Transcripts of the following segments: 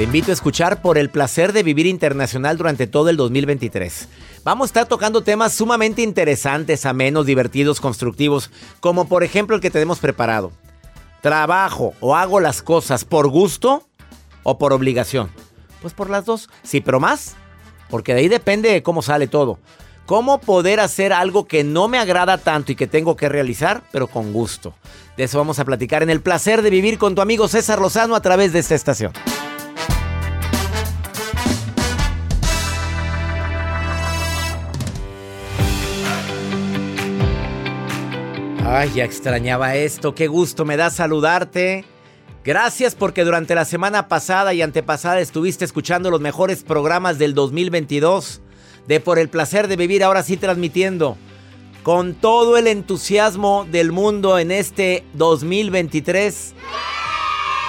Te invito a escuchar por el placer de vivir internacional durante todo el 2023. Vamos a estar tocando temas sumamente interesantes, amenos, divertidos, constructivos, como por ejemplo el que tenemos preparado. ¿Trabajo o hago las cosas por gusto o por obligación? Pues por las dos. Sí, pero más, porque de ahí depende de cómo sale todo. ¿Cómo poder hacer algo que no me agrada tanto y que tengo que realizar, pero con gusto? De eso vamos a platicar en el placer de vivir con tu amigo César Lozano a través de esta estación. Ay, ya extrañaba esto. Qué gusto me da saludarte. Gracias porque durante la semana pasada y antepasada estuviste escuchando los mejores programas del 2022 de Por el placer de vivir, ahora sí transmitiendo con todo el entusiasmo del mundo en este 2023.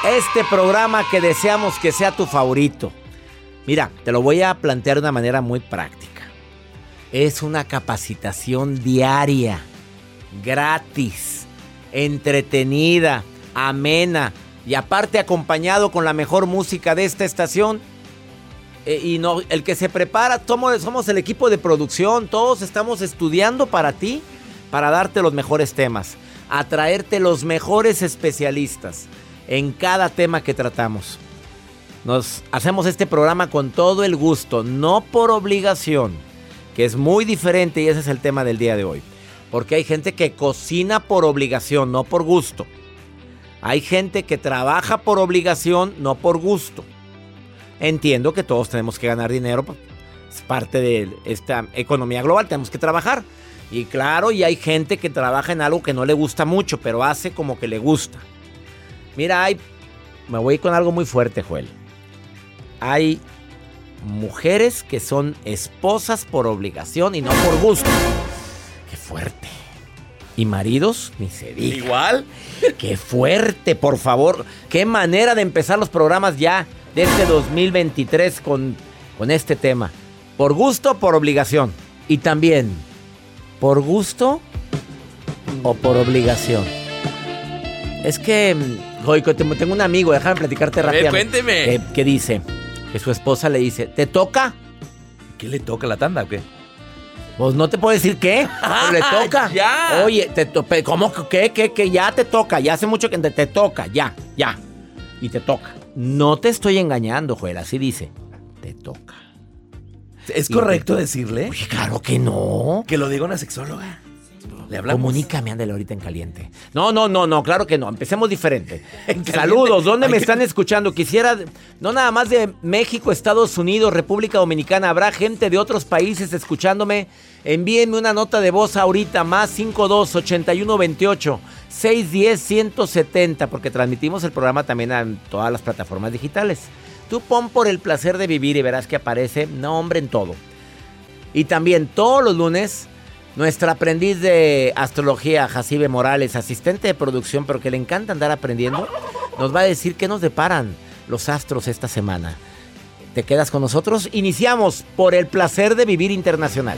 Este programa que deseamos que sea tu favorito. Mira, te lo voy a plantear de una manera muy práctica. Es una capacitación diaria gratis, entretenida, amena y aparte acompañado con la mejor música de esta estación. Eh, y no, el que se prepara, somos, somos el equipo de producción, todos estamos estudiando para ti, para darte los mejores temas, atraerte los mejores especialistas en cada tema que tratamos. Nos hacemos este programa con todo el gusto, no por obligación, que es muy diferente y ese es el tema del día de hoy. Porque hay gente que cocina por obligación, no por gusto. Hay gente que trabaja por obligación, no por gusto. Entiendo que todos tenemos que ganar dinero, pues, es parte de esta economía global, tenemos que trabajar. Y claro, y hay gente que trabaja en algo que no le gusta mucho, pero hace como que le gusta. Mira, hay, me voy con algo muy fuerte, Joel. Hay mujeres que son esposas por obligación y no por gusto. Qué fuerte. Y maridos, ni se diga. Igual. Qué fuerte, por favor. Qué manera de empezar los programas ya de este 2023 con, con este tema. Por gusto, por obligación. Y también, ¿por gusto o por obligación? Es que, hoy tengo un amigo, déjame platicarte rápido. cuénteme. Que, que dice que su esposa le dice, ¿te toca? ¿Qué le toca la tanda o qué? Pues no te puedo decir qué. Pero le toca. Ya. Oye, te to- pe- ¿cómo que qué, qué? Ya te toca. Ya hace mucho que te, te toca. Ya, ya. Y te toca. No te estoy engañando, Joel. Así dice. Te toca. ¿Es correcto decirle Oye, claro que no. que lo diga una sexóloga? Le hablamos. Comunícame, ándale ahorita en caliente. No, no, no, no, claro que no. Empecemos diferente. Saludos, ¿dónde me que- están escuchando? Quisiera, no nada más de México, Estados Unidos, República Dominicana. Habrá gente de otros países escuchándome. Envíenme una nota de voz ahorita, más 52 81 28 610 170, porque transmitimos el programa también en todas las plataformas digitales. Tú pon por el placer de vivir y verás que aparece, no hombre, en todo. Y también todos los lunes, nuestra aprendiz de astrología, Jacibe Morales, asistente de producción, pero que le encanta andar aprendiendo, nos va a decir qué nos deparan los astros esta semana. ¿Te quedas con nosotros? Iniciamos por el placer de vivir internacional.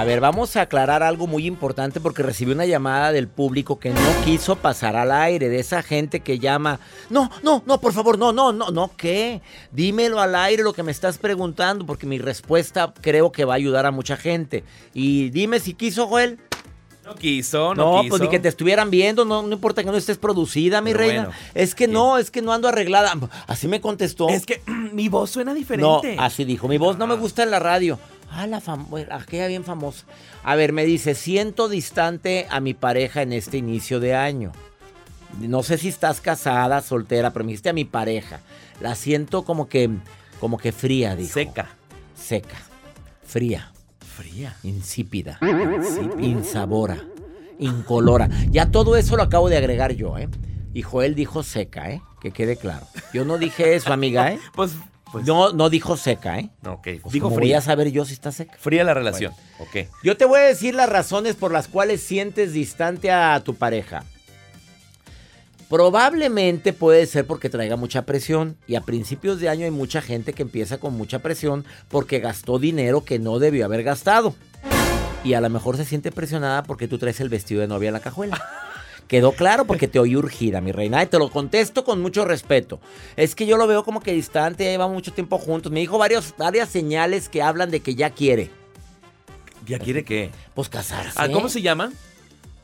A ver, vamos a aclarar algo muy importante porque recibí una llamada del público que no quiso pasar al aire, de esa gente que llama, no, no, no, por favor, no, no, no, no, ¿qué? Dímelo al aire lo que me estás preguntando porque mi respuesta creo que va a ayudar a mucha gente. Y dime si quiso, Joel. No quiso, no, No, quiso. pues ni que te estuvieran viendo, no, no importa que no estés producida, mi Pero reina. bueno, es que no, es que no ando arreglada. Así me contestó. Es que mi voz suena No, diferente. así dijo. Mi voz no me gusta en la radio. Ah, la bueno, aquella bien famosa. A ver, me dice, siento distante a mi pareja en este inicio de año. No sé si estás casada, soltera, pero me dijiste a mi pareja. La siento como que, como que fría, dijo. Seca. Seca. Fría. Fría. Insípida. Insabora. Incolora. Ya todo eso lo acabo de agregar yo, ¿eh? Y Joel dijo seca, ¿eh? Que quede claro. Yo no dije eso, amiga, ¿eh? Pues, pues No, no dijo seca, ¿eh? Ok, Pues digo ¿cómo voy fría. a saber yo si está seca? Fría la relación. Ok. Yo te voy a decir las razones por las cuales sientes distante a tu pareja. Probablemente puede ser porque traiga mucha presión y a principios de año hay mucha gente que empieza con mucha presión porque gastó dinero que no debió haber gastado. Y a lo mejor se siente presionada porque tú traes el vestido de novia en la cajuela. Quedó claro porque te oí urgida, mi reina. Y te lo contesto con mucho respeto. Es que yo lo veo como que distante, ya lleva mucho tiempo juntos. Me dijo varios, varias señales que hablan de que ya quiere. ¿Ya quiere qué? Pues casarse. Ah, ¿Cómo se llama?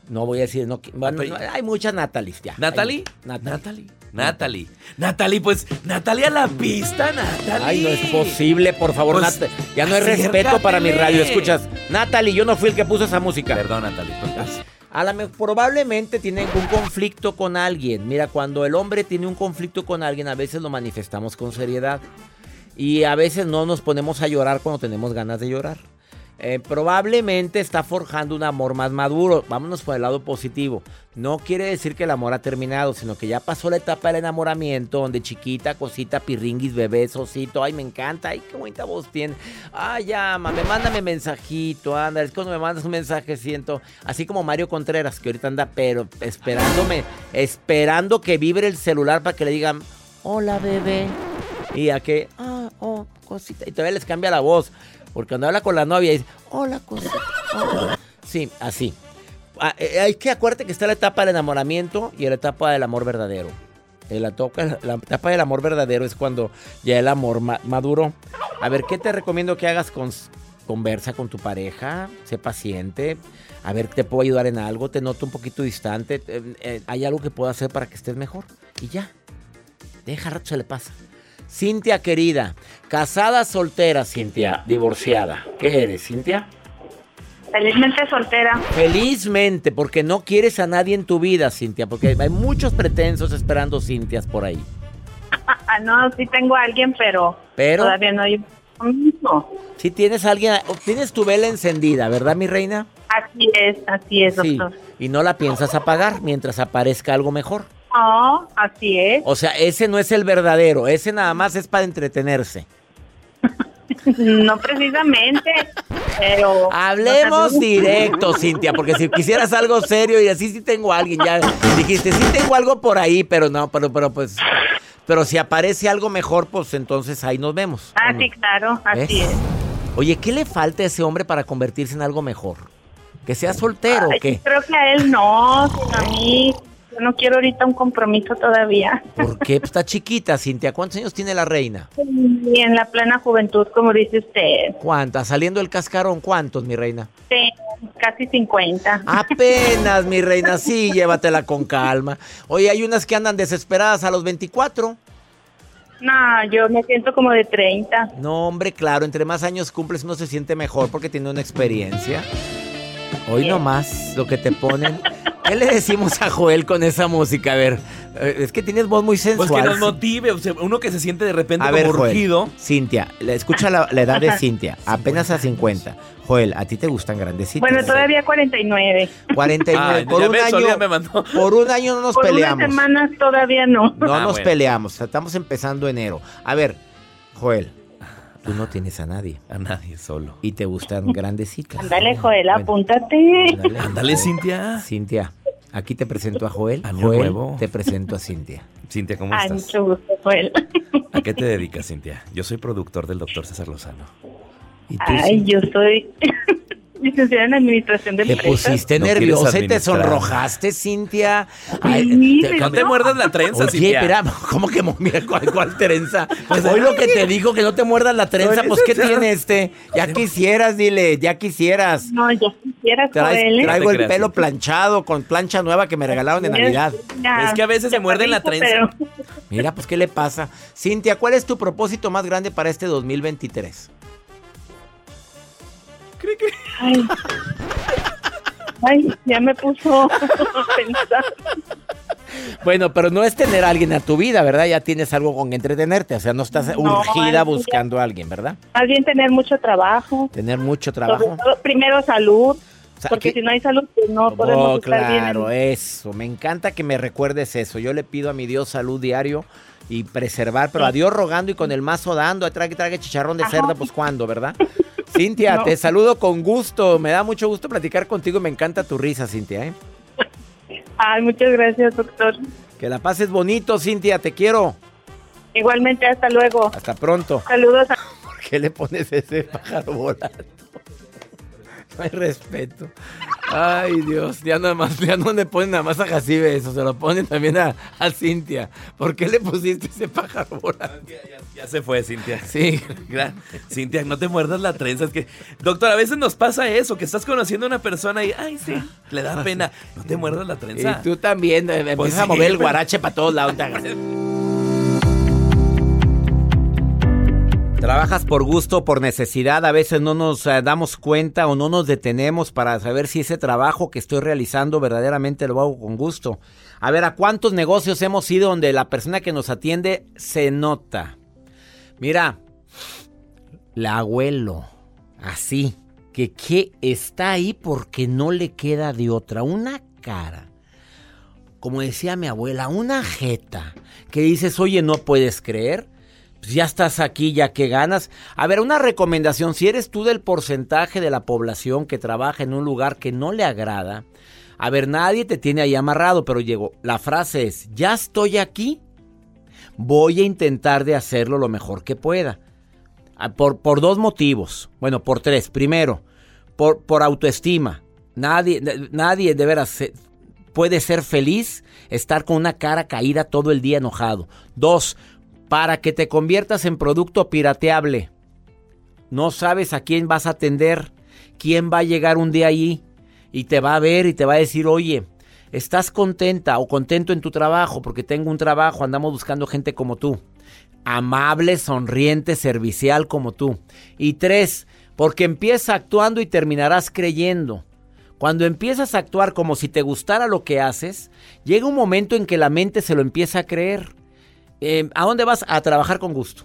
No voy a decir, no, qui- bueno, Apellido. no, hay muchas Natalies ya. ¿Natalie? Hay- Natalie. Natalie. Natalie. Natalie, pues, Natalie a la pista, Natalie. Ay, no es posible, por favor, Pues, Nat- Ya no hay respeto para mi radio. Escuchas, Natalie, yo no fui el que puso esa música. Perdón, Natalie. pues, Probablemente tienen un conflicto con alguien. Mira, cuando el hombre tiene un conflicto con alguien, a veces lo manifestamos con seriedad. Y a veces no nos ponemos a llorar cuando tenemos ganas de llorar. Eh, probablemente está forjando un amor más maduro. Vámonos por el lado positivo. No quiere decir que el amor ha terminado, sino que ya pasó la etapa del enamoramiento, donde chiquita, cosita, pirringuis, bebé, osito. Ay, me encanta. Ay, qué bonita voz tiene. Ay, llámame, mándame mensajito. Anda, es cuando me mandas un mensaje, siento. Así como Mario Contreras, que ahorita anda, pero esperándome, esperando que vibre el celular para que le digan, hola, bebé. Y a que, ah, oh, cosita. Y todavía les cambia la voz. Porque cuando habla con la novia dice, hola, cosita. hola". Sí, así. Ah, eh, Hay que acuérdate que está la etapa del enamoramiento y la etapa del amor verdadero. La, toca, la etapa del amor verdadero es cuando ya el amor maduro. A ver, ¿qué te recomiendo que hagas con conversa con tu pareja? Sé paciente. A ver, ¿te puedo ayudar en algo? Te noto un poquito distante. Eh, eh, ¿Hay algo que puedo hacer para que estés mejor? Y ya. Deja rato se le pasa. Cintia querida, casada, soltera, Cintia, divorciada. ¿Qué eres, Cintia? Felizmente soltera. Felizmente, porque no quieres a nadie en tu vida, Cintia, porque hay muchos pretensos esperando Cintias por ahí. no, sí tengo a alguien, pero, pero todavía no hay Si tienes a alguien, tienes tu vela encendida, ¿verdad, mi reina? Así es, así es, doctor. y no la piensas apagar mientras aparezca algo mejor. No, así es. O sea, ese no es el verdadero, ese nada más es para entretenerse. no precisamente, pero... Hablemos directo, Cintia, porque si quisieras algo serio y así sí tengo a alguien, ya dijiste, sí tengo algo por ahí, pero no, pero, pero pues... Pero si aparece algo mejor, pues entonces ahí nos vemos. Ah, sí, claro, así es. Oye, ¿qué le falta a ese hombre para convertirse en algo mejor? ¿Que sea soltero o qué? Creo que a él no, sino a mí no quiero ahorita un compromiso todavía. ¿Por qué? Pues está chiquita, Cintia. ¿Cuántos años tiene la reina? Y en la plena juventud, como dice usted. ¿Cuántas? Saliendo el cascarón, ¿cuántos, mi reina? Sí, casi 50. Apenas, mi reina, sí, llévatela con calma. Oye, hay unas que andan desesperadas a los 24. No, yo me siento como de 30. No, hombre, claro, entre más años cumples uno se siente mejor porque tiene una experiencia. Hoy nomás lo que te ponen. ¿Qué le decimos a Joel con esa música? A ver, eh, es que tienes voz muy sensual. Pues que nos motive, uno que se siente de repente a como ver, Cintia, escucha la, edad de Cintia, apenas a 50. Joel, ¿a ti te gustan grandecitos? Bueno, todavía 49. 49. por, un año, por un año no nos por peleamos. Por unas semanas todavía no. No ah, nos peleamos, estamos empezando enero. A ver, Joel, Tú no tienes a nadie. A nadie, solo. Y te gustan grandecitas. Ándale, Joel, apúntate. Ándale, Cintia. Cintia, aquí te presento a Joel. Joel, te presento a Cintia. Cintia, ¿cómo estás? mucho gusto, Joel. ¿A qué te dedicas, Cintia? Yo soy productor del doctor César Lozano. Ay, yo soy licenciada en administración de empresas. Te pusiste nerviosa y te sonrojaste, Cintia. no te muerdas la trenza, Oye, Cintia. espera, ¿cómo que mira cuál, trenza? Pues hoy lo que te dijo que no te muerdas la trenza, pues ¿qué tiene este? Ya quisieras, dile, ya quisieras. No, ya quisieras, Joel. ¿eh? Traigo el pelo planchado con plancha nueva que me regalaron de Navidad. es que a veces se muerden la trenza. Mira, pues ¿qué le pasa? Cintia, ¿cuál es tu propósito más grande para este 2023? Ay. ya me puso a pensar. Bueno, pero no es tener a alguien a tu vida, ¿verdad? Ya tienes algo con entretenerte, o sea, no estás urgida buscando a alguien, ¿verdad? Alguien tener mucho trabajo. Tener mucho trabajo. primero salud. porque si no hay salud, pues no podemos oh, estar bien. Claro, eso. Me encanta que me recuerdes eso. Yo le pido a mi Dios salud diario y preservar, pero a Dios rogando y con el mazo dando, trague, trague chicharrón de cerdo, pues cuando, ¿verdad? Cintia, te saludo con gusto. Me da mucho gusto platicar contigo. Me encanta tu risa, Cintia. ¿eh? Ay, muchas gracias, doctor. Que la pases bonito, Cintia. Te quiero. Igualmente, hasta luego. Hasta pronto. Saludos. ¿Por qué le pones ese pájaro volando? No hay respeto. Ay, Dios, ya nada más, ya no le ponen nada más a Jacibe eso, se lo ponen también a, Cintia. ¿Por qué le pusiste ese pájaro volando? Ya, se fue, Cintia. Sí. Cintia, no te muerdas la trenza. Es que, doctor, a veces nos pasa eso, que estás conociendo a una persona y, ay, sí, le da pena. No te muerdas la trenza. Y tú también, eh, pues empiezas a mover el guarache para todos lados. Trabajas por gusto, por necesidad, a veces no nos eh, damos cuenta o no nos detenemos para saber si ese trabajo que estoy realizando verdaderamente lo hago con gusto. A ver, ¿a cuántos negocios hemos ido donde la persona que nos atiende se nota? Mira, la abuelo, así, que, que está ahí porque no le queda de otra, una cara. Como decía mi abuela, una jeta, que dices, oye, no puedes creer pues ya estás aquí, ya que ganas. A ver, una recomendación, si eres tú del porcentaje de la población que trabaja en un lugar que no le agrada, a ver, nadie te tiene ahí amarrado, pero llegó. La frase es, ya estoy aquí, voy a intentar de hacerlo lo mejor que pueda. Ah, por, por dos motivos, bueno, por tres. Primero, por, por autoestima. Nadie, nadie de veras puede ser feliz estar con una cara caída todo el día enojado. Dos, para que te conviertas en producto pirateable. No sabes a quién vas a atender, quién va a llegar un día allí y te va a ver y te va a decir, oye, estás contenta o contento en tu trabajo porque tengo un trabajo, andamos buscando gente como tú. Amable, sonriente, servicial como tú. Y tres, porque empieza actuando y terminarás creyendo. Cuando empiezas a actuar como si te gustara lo que haces, llega un momento en que la mente se lo empieza a creer. Eh, ¿A dónde vas? A trabajar con gusto.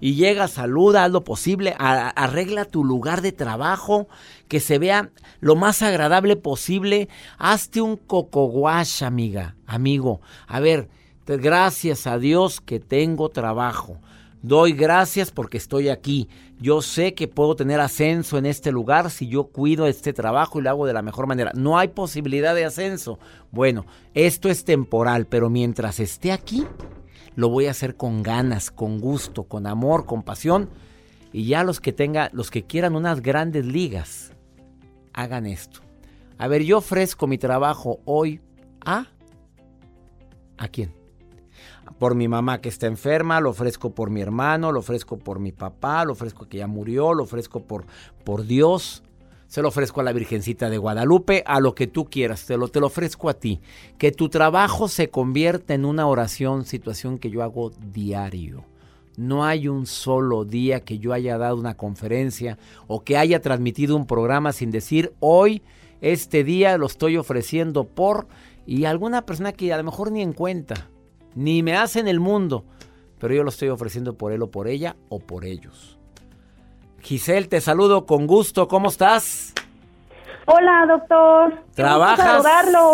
Y llega, saluda, haz lo posible, arregla tu lugar de trabajo, que se vea lo más agradable posible. Hazte un coco amiga, amigo. A ver, gracias a Dios que tengo trabajo. Doy gracias porque estoy aquí. Yo sé que puedo tener ascenso en este lugar si yo cuido este trabajo y lo hago de la mejor manera. No hay posibilidad de ascenso. Bueno, esto es temporal, pero mientras esté aquí, lo voy a hacer con ganas, con gusto, con amor, con pasión. Y ya los que tengan, los que quieran unas grandes ligas, hagan esto. A ver, yo ofrezco mi trabajo hoy a ¿A quién? por mi mamá que está enferma, lo ofrezco por mi hermano, lo ofrezco por mi papá, lo ofrezco que ya murió, lo ofrezco por, por Dios. Se lo ofrezco a la Virgencita de Guadalupe, a lo que tú quieras, te lo, te lo ofrezco a ti. Que tu trabajo se convierta en una oración, situación que yo hago diario. No hay un solo día que yo haya dado una conferencia o que haya transmitido un programa sin decir hoy, este día lo estoy ofreciendo por y alguna persona que a lo mejor ni en cuenta ni me hace en el mundo, pero yo lo estoy ofreciendo por él o por ella o por ellos. Giselle, te saludo con gusto, ¿cómo estás? Hola, doctor. ¿Trabajas?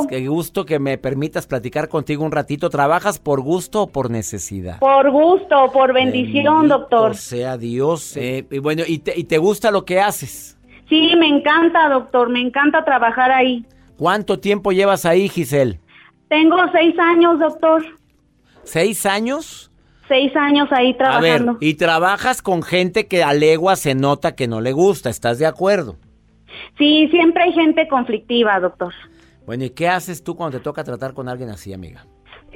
Qué gusto que me permitas platicar contigo un ratito. ¿Trabajas por gusto o por necesidad? Por gusto, por bendición, doctor. sea Dios. Eh, y bueno, ¿y te, ¿y te gusta lo que haces? Sí, me encanta, doctor. Me encanta trabajar ahí. ¿Cuánto tiempo llevas ahí, Giselle? Tengo seis años, doctor. ¿Seis años? Seis años ahí trabajando. A ver, y trabajas con gente que a legua se nota que no le gusta, ¿estás de acuerdo? Sí, siempre hay gente conflictiva, doctor. Bueno, ¿y qué haces tú cuando te toca tratar con alguien así, amiga?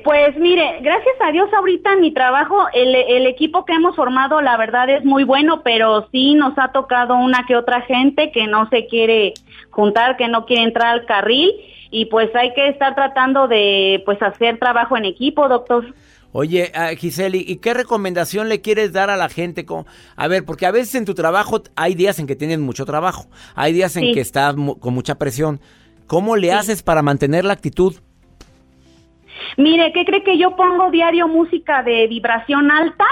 Pues mire, gracias a Dios ahorita en mi trabajo, el, el, equipo que hemos formado, la verdad es muy bueno, pero sí nos ha tocado una que otra gente que no se quiere juntar, que no quiere entrar al carril y pues hay que estar tratando de pues hacer trabajo en equipo, doctor. Oye, uh, Giseli, ¿y qué recomendación le quieres dar a la gente? A ver, porque a veces en tu trabajo hay días en que tienes mucho trabajo, hay días en que estás con mucha presión. ¿Cómo le haces para mantener la actitud? Mire, ¿qué cree que yo pongo diario música de vibración alta,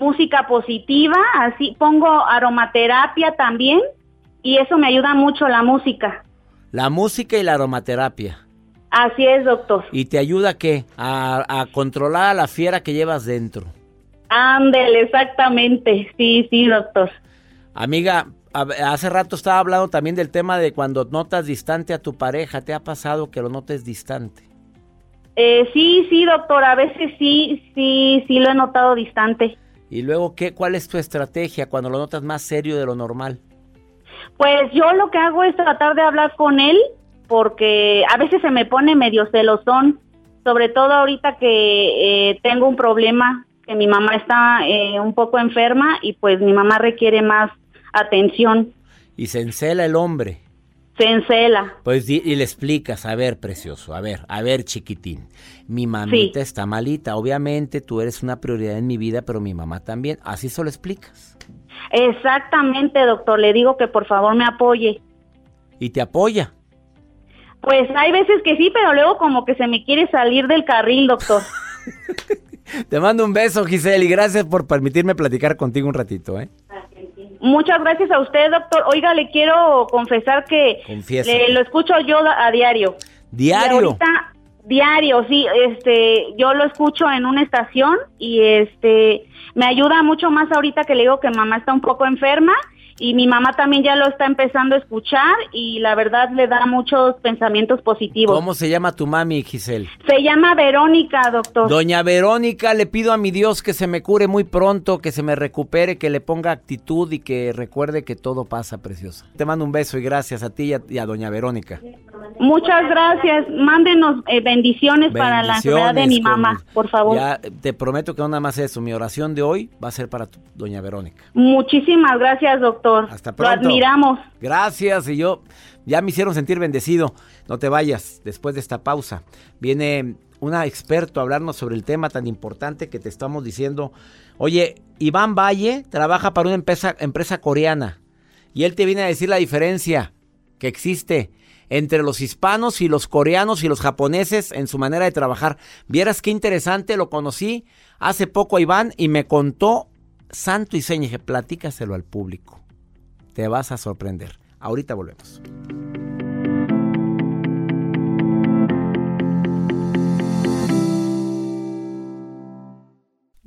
música positiva, así pongo aromaterapia también y eso me ayuda mucho la música. La música y la aromaterapia. Así es, doctor. ¿Y te ayuda a qué? A, controlar a la fiera que llevas dentro. Ándele, exactamente. Sí, sí, doctor. Amiga, hace rato estaba hablando también del tema de cuando notas distante a tu pareja. ¿Te ha pasado que lo notes distante? Eh, sí, sí, doctor. A veces sí, sí, sí lo he notado distante. ¿Y luego qué? ¿Cuál es tu estrategia cuando lo notas más serio de lo normal? Pues yo lo que hago es tratar de hablar con él porque a veces se me pone medio celosón, sobre todo ahorita que eh, tengo un problema, que mi mamá está eh, un poco enferma y pues mi mamá requiere más atención. Y se encela el hombre. Se encela. Pues y, le explicas, a ver, precioso, a ver, a ver, chiquitín, mi mamita está malita, obviamente tú eres una prioridad en mi vida, pero mi mamá también, así se lo explicas. Exactamente, doctor. Le digo que por favor me apoye. ¿Y te apoya? Pues hay veces que sí, pero luego como que se me quiere salir del carril, doctor. te mando un beso, Giselle, y gracias por permitirme platicar contigo un ratito, ¿eh? Muchas gracias a usted, doctor. Oiga, le quiero confesar que lo escucho yo a diario. ¿Diario? diario, sí. Este, yo lo escucho en una estación y este me ayuda mucho más ahorita que le digo que mamá está un poco enferma y mi mamá también ya lo está empezando a escuchar y la verdad le da muchos pensamientos positivos. ¿Cómo se llama tu mami, Giselle? Se llama Verónica, doctor. Doña Verónica, le pido a mi Dios que se me cure muy pronto, que se me recupere, que le ponga actitud y que recuerde que todo pasa, preciosa. Te mando un beso y gracias a ti y a, Doña Verónica. Muchas gracias. Mándenos eh, bendiciones, para la enfermedad de mi mamá, con- por favor. Ya te prometo que no nada más eso. Mi oración de hoy va a ser para tu- doña Verónica. Muchísimas gracias, doctor. Hasta Lo pronto. admiramos. Gracias y yo ya me hicieron sentir bendecido. No te vayas después de esta pausa. Viene una experto a hablarnos sobre el tema tan importante que te estamos diciendo. Oye, Iván Valle trabaja para una empresa, empresa coreana y él te viene a decir la diferencia que existe entre los hispanos y los coreanos y los japoneses en su manera de trabajar. Vieras qué interesante, lo conocí hace poco a Iván y me contó santo y seña, dije, platícaselo al público. Te vas a sorprender. Ahorita volvemos.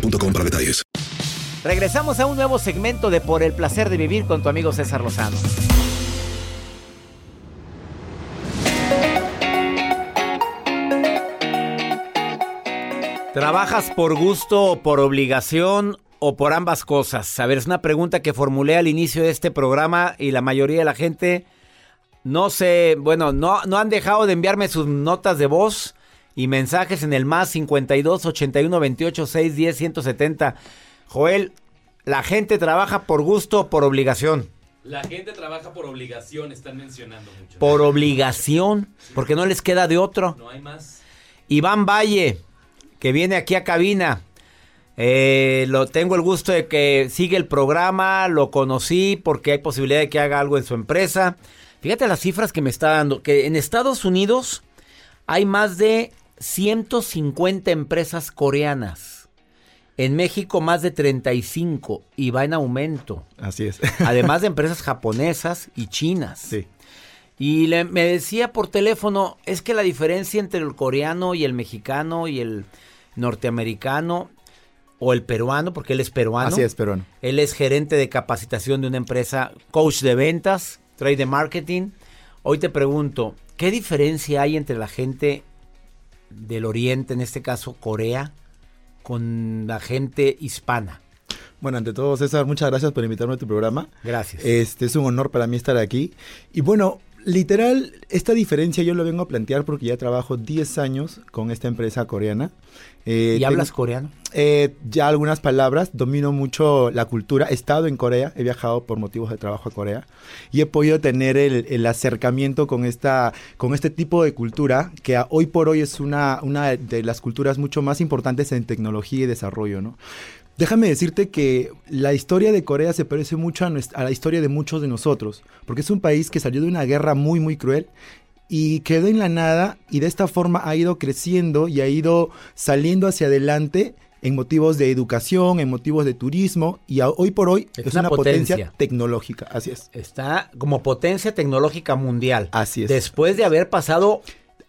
para detalles. Regresamos a un nuevo segmento de Por el placer de vivir con tu amigo César Lozano. ¿Trabajas por gusto o por obligación o por ambas cosas? A ver, es una pregunta que formulé al inicio de este programa y la mayoría de la gente no sé, bueno, no, no han dejado de enviarme sus notas de voz y mensajes en el más 52 81 28 6 10 170. Joel, la gente trabaja por gusto o por obligación. La gente trabaja por obligación, están mencionando mucho. Por obligación, porque no les queda de otro. No hay más. Iván Valle, que viene aquí a cabina. Eh, lo tengo el gusto de que sigue el programa, lo conocí porque hay posibilidad de que haga algo en su empresa. Fíjate las cifras que me está dando, que en Estados Unidos hay más de 150 empresas coreanas. En México más de 35 y va en aumento. Así es. Además de empresas japonesas y chinas. Sí. Y le- me decía por teléfono, es que la diferencia entre el coreano y el mexicano y el norteamericano o el peruano, porque él es peruano. Así es, peruano. Él es gerente de capacitación de una empresa, coach de ventas, trade de marketing. Hoy te pregunto, ¿qué diferencia hay entre la gente del oriente, en este caso Corea, con la gente hispana? Bueno, ante todo, César, muchas gracias por invitarme a tu programa. Gracias. Este es un honor para mí estar aquí. Y bueno, literal, esta diferencia yo lo vengo a plantear porque ya trabajo 10 años con esta empresa coreana. Eh, ¿Y tengo- hablas coreano? Eh, ya algunas palabras, domino mucho la cultura. He estado en Corea, he viajado por motivos de trabajo a Corea y he podido tener el, el acercamiento con esta, con este tipo de cultura que a- hoy por hoy es una, una de las culturas mucho más importantes en tecnología y desarrollo, ¿no? Déjame decirte que la historia de Corea se parece mucho a, nuestra- a la historia de muchos de nosotros, porque es un país que salió de una guerra muy, muy cruel y quedó en la nada y de esta forma ha ido creciendo y ha ido saliendo hacia adelante en motivos de educación, en motivos de turismo y a- hoy por hoy Es es, una potencia. potencia. tecnológica, así es. Está como potencia tecnológica mundial. Así es. Después de haber pasado,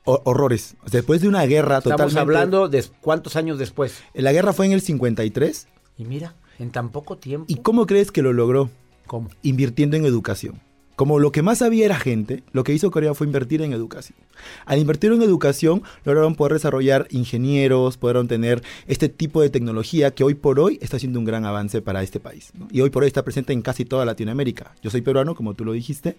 Ho- horrores. Después de una guerra estamos totalmente hablando de cuántos años después. La guerra fue en el 53 Y mira, en tan poco tiempo. y ¿cómo crees que lo logró? cómo? Invirtiendo en educación. Como lo que más había era gente, lo que hizo Corea fue invertir en educación. Al invertir en educación, lograron poder desarrollar ingenieros, pudieron tener este tipo de tecnología que hoy por hoy está siendo un gran avance para este país. Y hoy por hoy está presente en casi toda Latinoamérica. Yo soy peruano, como tú lo dijiste,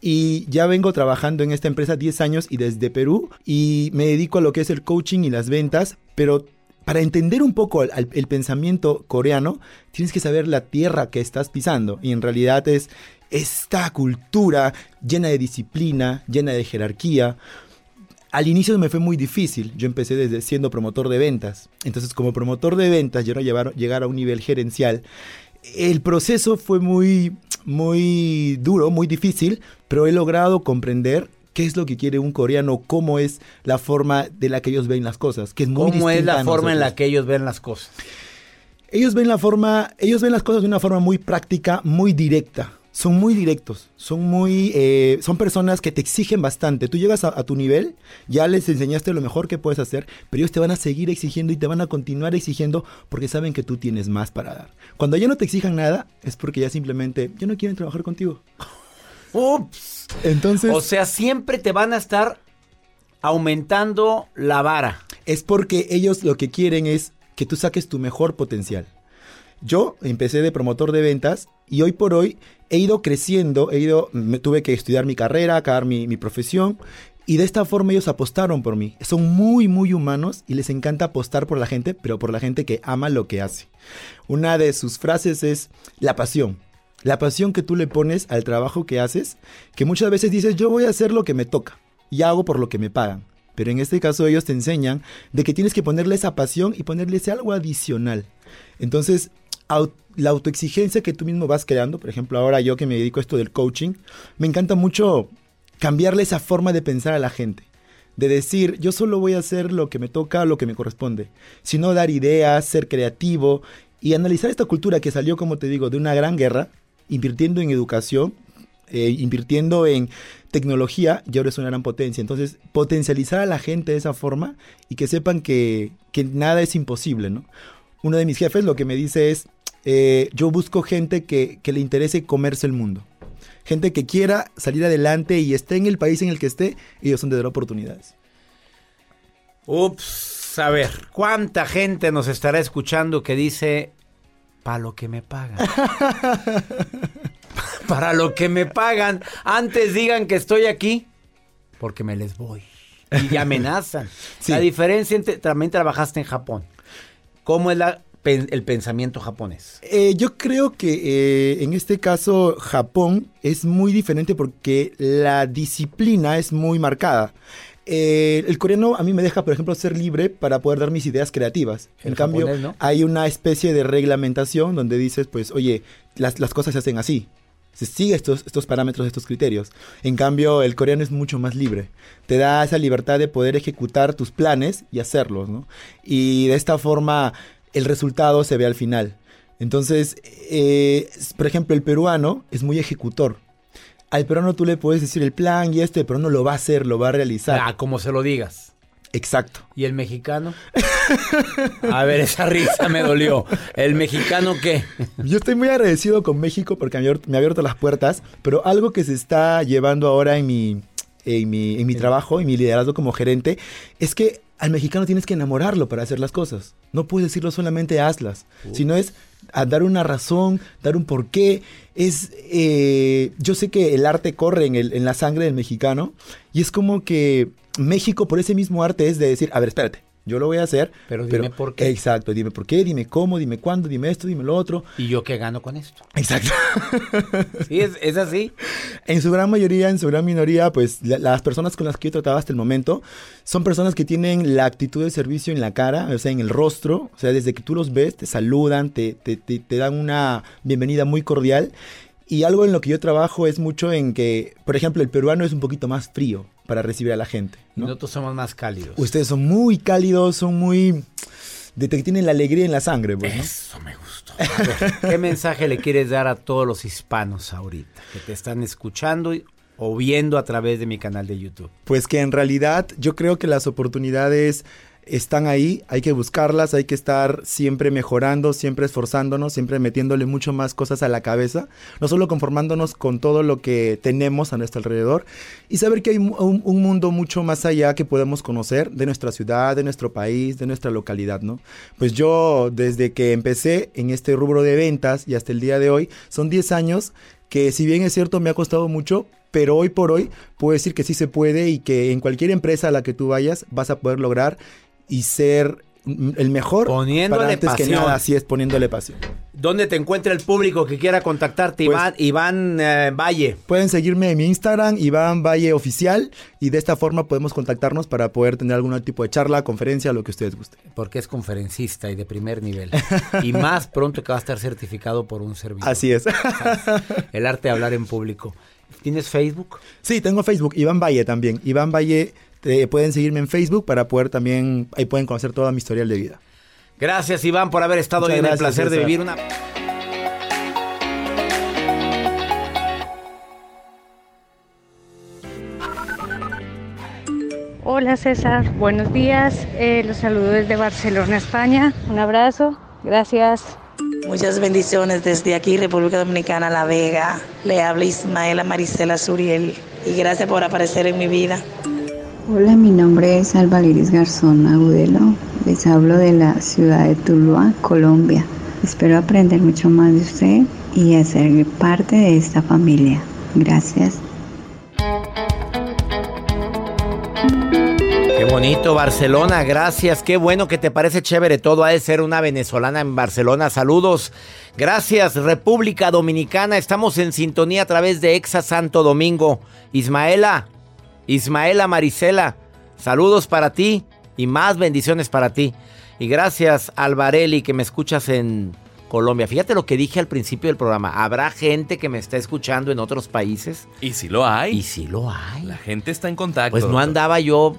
y ya vengo trabajando en esta empresa 10 años y desde Perú, y me dedico a lo que es el coaching y las ventas, pero para entender un poco el, pensamiento coreano, tienes que saber la tierra que estás pisando. Y en realidad es esta cultura llena de disciplina, llena de jerarquía. Al inicio me fue muy difícil. Yo empecé desde siendo promotor de ventas. Entonces, como promotor de ventas, yo no llevar, llegar a un nivel gerencial. El proceso fue muy, muy duro, muy difícil, pero he logrado comprender qué es lo que quiere un coreano, cómo es la forma de la que ellos ven las cosas, que es muy ¿Cómo es la forma en la que ellos ven las cosas? Ellos ven la forma, ellos ven las cosas de una forma muy práctica, muy directa. Son muy directos, son muy, eh, son personas que te exigen bastante. Tú llegas a, a, tu nivel, ya les enseñaste lo mejor que puedes hacer, pero ellos te van a seguir exigiendo y te van a continuar exigiendo porque saben que tú tienes más para dar. Cuando ya no te exijan nada, es porque ya simplemente ya no quieren trabajar contigo. Ups. Entonces, O sea, siempre te van a estar aumentando la vara. es porque ellos lo que quieren es que tú saques tu mejor potencial. Yo empecé de promotor de ventas y hoy por hoy he ido creciendo, he ido, me tuve que estudiar mi carrera, acabar mi, mi profesión y de esta forma ellos apostaron por mí. Son muy, muy humanos y les encanta apostar por la gente, pero por la gente que ama lo que hace. Una de sus frases es la pasión. La pasión que tú le pones al trabajo que haces, que muchas veces dices, yo voy a hacer lo que me toca y hago por lo que me pagan. Pero en este caso ellos te enseñan de que tienes que ponerle esa pasión y ponerle ese algo adicional. Entonces, la autoexigencia que tú mismo vas creando, por ejemplo, ahora yo que me dedico a esto del coaching, me encanta mucho cambiarle esa forma de pensar a la gente. De decir, yo solo voy a hacer lo que me toca, lo que me corresponde. Sino dar ideas, ser creativo y analizar esta cultura que salió, como te digo, de una gran guerra, invirtiendo en educación, eh, invirtiendo en tecnología y ahora es una gran potencia. Entonces, potencializar a la gente de esa forma y que sepan que, que nada es imposible, ¿no? Uno de mis jefes lo que me dice es, eh, yo busco gente que, que le interese comerse el mundo. Gente que quiera salir adelante y esté en el país en el que esté, ellos son de dar oportunidades. Ups, a ver, ¿cuánta gente nos estará escuchando que dice, para lo que me pagan? para lo que me pagan. Antes digan que estoy aquí, porque me les voy. Y amenazan. Sí. La diferencia entre, también trabajaste en Japón. ¿Cómo es la, el pensamiento japonés? Eh, yo creo que eh, en este caso Japón es muy diferente porque la disciplina es muy marcada. Eh, el coreano a mí me deja, por ejemplo, ser libre para poder dar mis ideas creativas. El en cambio, japonés, ¿no? hay una especie de reglamentación donde dices, pues, oye, las, las cosas se hacen así. Se sigue estos, estos parámetros, estos criterios. En cambio, el coreano es mucho más libre. Te da esa libertad de poder ejecutar tus planes y hacerlos, ¿no? Y de esta forma, el resultado se ve al final. Entonces, eh, por ejemplo, el peruano es muy ejecutor. Al peruano tú le puedes decir el plan y esto, pero no lo va a hacer, lo va a realizar. Ah, como se lo digas. Exacto. ¿Y el mexicano? A ver, esa risa me dolió. ¿El mexicano qué? Yo estoy muy agradecido con México porque me ha abierto, me ha abierto las puertas, pero algo que se está llevando ahora en mi, en mi, en mi trabajo, en mi liderazgo como gerente, es que al mexicano tienes que enamorarlo para hacer las cosas. No puedes decirlo solamente hazlas, sino es a dar una razón, dar un porqué. Es, eh, yo sé que el arte corre en, el- en la sangre del mexicano y es como que México por ese mismo arte es de decir, a ver, espérate, yo lo voy a hacer. Pero dime por qué. Exacto, dime por qué, dime cómo, dime cuándo, dime esto, dime lo otro. ¿Y yo qué gano con esto? Exacto. Sí, es, es así. En su gran mayoría, en su gran minoría, pues la- las personas con las que yo trataba hasta el momento son personas que tienen la actitud de servicio en la cara, o sea, en el rostro. O sea, desde que tú los ves, te saludan, te, te, te- te dan una bienvenida muy cordial. Y algo en lo que yo trabajo es mucho en que, por ejemplo, el peruano es un poquito más frío para recibir a la gente. ¿no? Nosotros somos más cálidos. Ustedes son muy cálidos, son muy... De que tienen la alegría en la sangre, pues, ¿no? Eso me gustó. ¿Qué mensaje le quieres dar a todos los hispanos ahorita que te están escuchando y- o viendo a través de mi canal de YouTube? Pues que en realidad yo creo que las oportunidades están ahí, hay que buscarlas, hay que estar siempre mejorando, siempre esforzándonos, siempre metiéndole mucho más cosas a la cabeza, no solo conformándonos con todo lo que tenemos a nuestro alrededor y saber que hay un, un mundo mucho más allá que podemos conocer de nuestra ciudad, de nuestro país, de nuestra localidad, ¿no? Pues yo desde que empecé en este rubro de ventas y hasta el día de hoy, son 10 años que si bien es cierto me ha costado mucho, pero hoy por hoy puedo decir que sí se puede y que en cualquier empresa a la que tú vayas vas a poder lograr y ser el mejor poniéndole para antes pasión. que nada, así es poniéndole pasión. ¿Dónde te encuentra el público que quiera contactarte? Pues- Iván, Iván eh, Valle. Pueden seguirme en mi Instagram, Iván Valle Oficial, y de esta forma podemos contactarnos para poder tener algún tipo de charla, conferencia, lo que ustedes gusten. Porque es conferencista y de primer nivel. y más pronto que va a estar certificado por un servidor. Así es. El arte de hablar en público. ¿Tienes Facebook? sí, tengo Facebook, Iván Valle también. Iván Valle, eh, pueden seguirme en Facebook para poder también, ahí pueden conocer toda mi historial de vida. Gracias, Iván, por haber estado Muchas hoy en el placer de vivir una. Hola César, buenos días. Eh, los saludo desde Barcelona, España. Un abrazo, gracias. Muchas bendiciones desde aquí, República Dominicana, La Vega. Le habla Ismaela Marisela Suriel y gracias por aparecer en mi vida. Hola, mi nombre es Alba Liris Garzón Agudelo. Les hablo de la ciudad de Tuluá, Colombia. Espero aprender mucho más de usted y hacer parte de esta familia. Gracias. Qué bonito, Barcelona, gracias. Qué bueno que te parece chévere todo. Ha de ser una venezolana en Barcelona. Saludos. Gracias, República Dominicana. Estamos en sintonía a través de Exa Santo Domingo. Ismaela, Ismaela Marisela, saludos para ti y más bendiciones para ti. Y gracias, Alvarelli, que me escuchas en Colombia. Fíjate lo que dije al principio del programa. ¿Habrá gente que me está escuchando en otros países? Y si lo hay. Y si lo hay. La gente está en contacto. Pues no andaba yo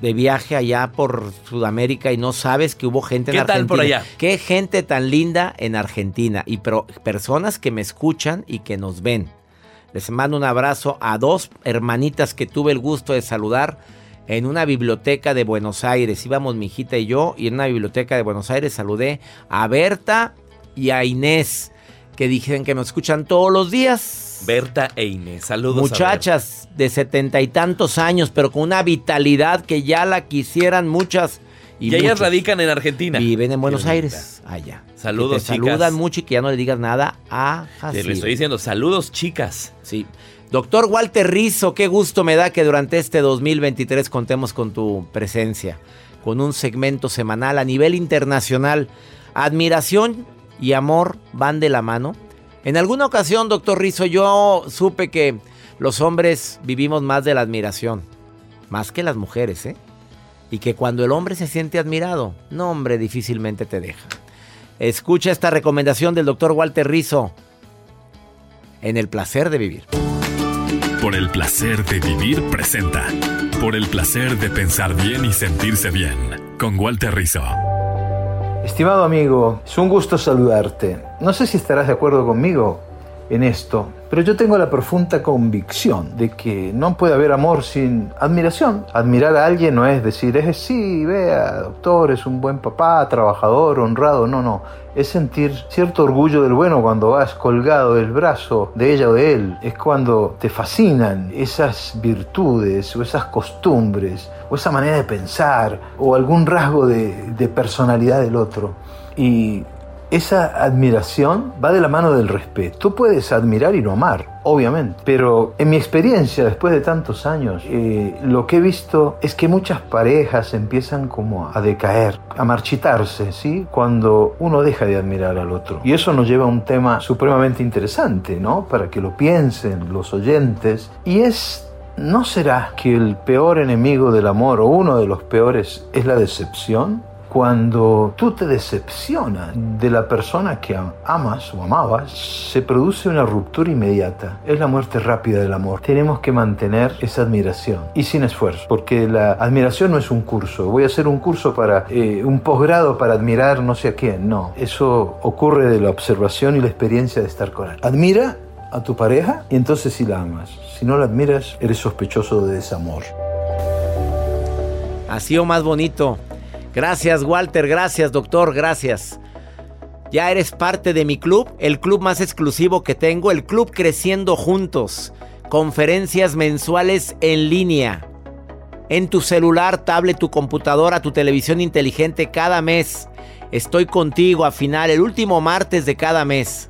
de viaje allá por Sudamérica y no sabes que hubo gente en ¿Qué tal Argentina. por allá? Qué gente tan linda en Argentina y pero, personas que me escuchan y que nos ven. Les mando un abrazo a dos hermanitas que tuve el gusto de saludar en una biblioteca de Buenos Aires. Íbamos mi hijita y yo y en una biblioteca de Buenos Aires saludé a Berta y a Inés que dijeron que me escuchan todos los días. Berta e Inés, saludos. a Muchachas de setenta y tantos años, pero con una vitalidad que ya la quisieran muchas. Y, Y ellas radican en Argentina. Viven en Buenos. Aires, allá. Saludos, Que te chicas. saludan mucho y que ya no le digas nada a Te Jacir. le estoy diciendo, saludos, chicas. Sí. Doctor Walter Rizzo, qué gusto me da que durante este 2023 contemos con tu presencia, con un segmento semanal a nivel internacional. Admiración y amor van de la mano. En alguna ocasión, doctor Rizzo, yo supe que los hombres vivimos más de la admiración, más que las mujeres, ¿eh? Y que cuando el hombre se siente admirado, no, hombre, difícilmente te deja. Escucha esta recomendación del doctor Walter Rizzo en el placer de vivir. Por el placer de vivir presenta. Por el placer de pensar bien y sentirse bien. Con Walter Rizzo. Estimado amigo, es un gusto saludarte. No sé si estarás de acuerdo conmigo en esto, pero yo tengo la profunda convicción de que no puede haber amor sin admiración. Admirar a alguien no es decir, es sí, vea, doctor, es un buen papá, trabajador, honrado, no, no. Es sentir cierto orgullo del bueno cuando vas colgado del brazo de ella o de él. Es cuando te fascinan esas virtudes o esas costumbres o esa manera de pensar o algún rasgo de, de personalidad del otro. Y esa admiración va de la mano del respeto. Tú puedes admirar y no amar, obviamente, pero en mi experiencia, después de tantos años, eh, lo que he visto es que muchas parejas empiezan como a decaer, a marchitarse, ¿sí? Cuando uno deja de admirar al otro. Y eso nos lleva a un tema supremamente interesante, ¿no? Para que lo piensen los oyentes. Y es ¿No será que el peor enemigo del amor, o uno de los peores, es la decepción? Cuando tú te decepcionas de la persona que amas o amabas, se produce una ruptura inmediata. Es la muerte rápida del amor. Tenemos que mantener esa admiración y sin esfuerzo, porque la admiración no es un curso. Voy a hacer un curso para eh, un posgrado para admirar no sé a quién. No, eso ocurre de la observación y la experiencia de estar con él. Admira a tu pareja y entonces sí la amas. Si no la admiras, eres sospechoso de desamor. Así o más bonito. Gracias, Walter. Gracias, doctor. Gracias. Ya eres parte de mi club, el club más exclusivo que tengo, el club Creciendo Juntos. Conferencias mensuales en línea. En tu celular, tablet, tu computadora, tu televisión inteligente cada mes. Estoy contigo a final, el último martes de cada mes.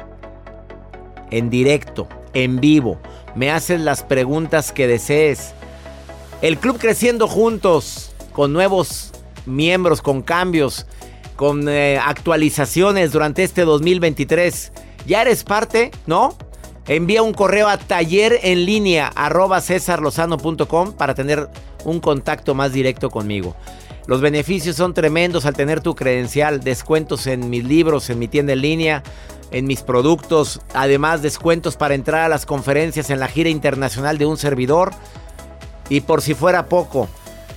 En directo, en vivo. Me haces las preguntas que desees. El club Creciendo Juntos, con nuevos miembros, con cambios con eh, actualizaciones durante este 2023. ¿Ya eres parte? ¿No? Envía un correo a taller en línea arroba para tener un contacto más directo conmigo. Los beneficios son tremendos al tener tu credencial, descuentos en mis libros, en mi tienda en línea, en mis productos, además descuentos para entrar a las conferencias en la gira internacional de un servidor. Y por si fuera poco,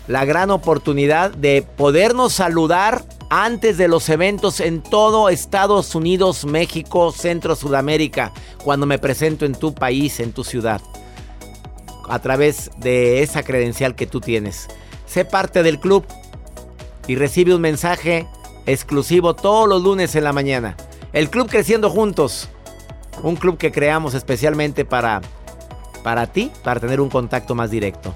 la gran oportunidad de podernos saludar antes de los eventos en todo Estados Unidos, México, Centro, Sudamérica, cuando me presento en tu país, en tu ciudad, a través de esa credencial que tú tienes. Sé parte del club y recibe un mensaje exclusivo todos los lunes en la mañana. El club Creciendo Juntos, un club que creamos especialmente para, para ti, para tener un contacto más directo.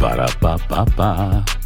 Para pa pa pa.